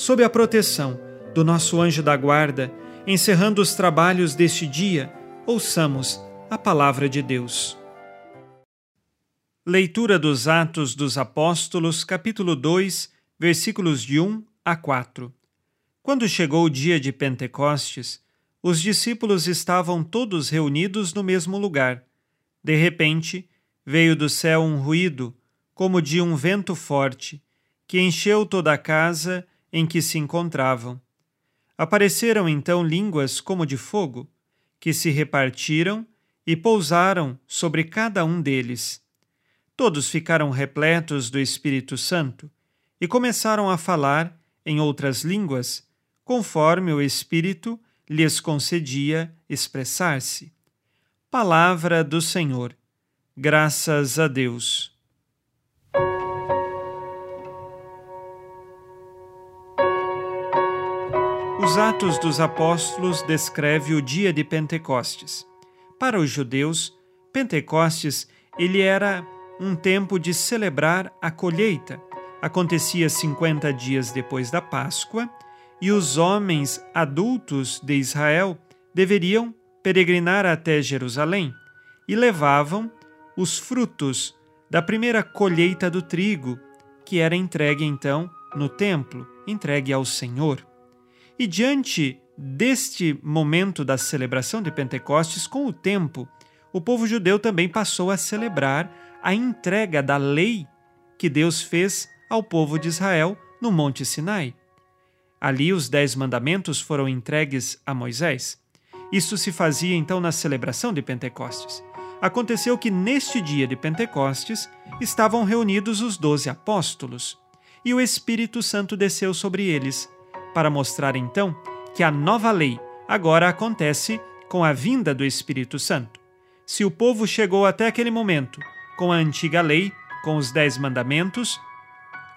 Sob a proteção do nosso anjo da guarda, encerrando os trabalhos deste dia, ouçamos a palavra de Deus. Leitura dos Atos dos Apóstolos, capítulo 2, versículos de 1 a 4. Quando chegou o dia de Pentecostes, os discípulos estavam todos reunidos no mesmo lugar. De repente, veio do céu um ruído, como de um vento forte, que encheu toda a casa em que se encontravam Apareceram então línguas como de fogo, que se repartiram e pousaram sobre cada um deles. Todos ficaram repletos do Espírito Santo e começaram a falar em outras línguas, conforme o Espírito lhes concedia expressar-se. Palavra do Senhor. Graças a Deus. Os Atos dos Apóstolos descreve o dia de Pentecostes. Para os judeus, Pentecostes ele era um tempo de celebrar a colheita. Acontecia 50 dias depois da Páscoa e os homens adultos de Israel deveriam peregrinar até Jerusalém e levavam os frutos da primeira colheita do trigo, que era entregue então no templo, entregue ao Senhor. E diante deste momento da celebração de Pentecostes, com o tempo, o povo judeu também passou a celebrar a entrega da lei que Deus fez ao povo de Israel no Monte Sinai. Ali os dez mandamentos foram entregues a Moisés. Isso se fazia então na celebração de Pentecostes. Aconteceu que neste dia de Pentecostes estavam reunidos os doze apóstolos e o Espírito Santo desceu sobre eles para mostrar então que a nova lei agora acontece com a vinda do Espírito Santo. Se o povo chegou até aquele momento com a antiga lei, com os dez mandamentos,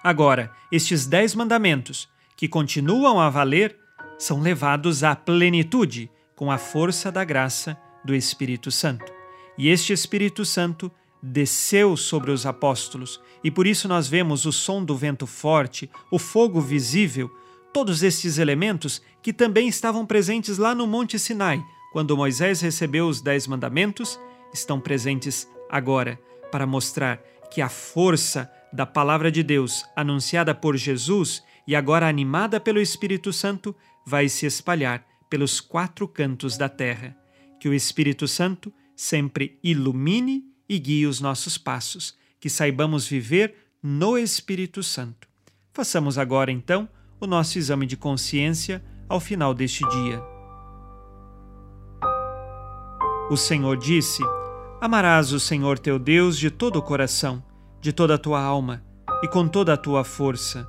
agora estes dez mandamentos, que continuam a valer, são levados à plenitude com a força da graça do Espírito Santo. E este Espírito Santo desceu sobre os apóstolos, e por isso nós vemos o som do vento forte, o fogo visível, Todos estes elementos que também estavam presentes lá no Monte Sinai, quando Moisés recebeu os Dez Mandamentos, estão presentes agora para mostrar que a força da palavra de Deus anunciada por Jesus e agora animada pelo Espírito Santo vai se espalhar pelos quatro cantos da terra. Que o Espírito Santo sempre ilumine e guie os nossos passos, que saibamos viver no Espírito Santo. Façamos agora então o nosso exame de consciência ao final deste dia. O Senhor disse: Amarás o Senhor teu Deus de todo o coração, de toda a tua alma e com toda a tua força.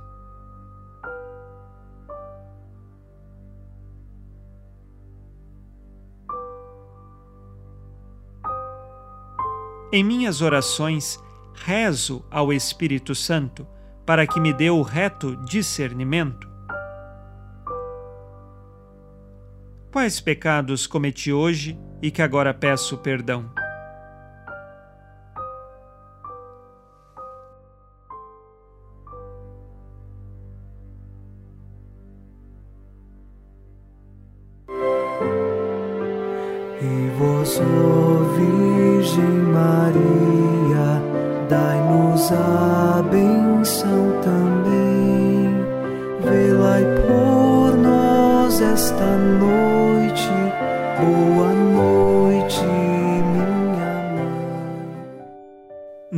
Em minhas orações, rezo ao Espírito Santo para que me dê o reto discernimento. Quais pecados cometi hoje e que agora peço perdão? E vós, Virgem Maria, dai-nos a benção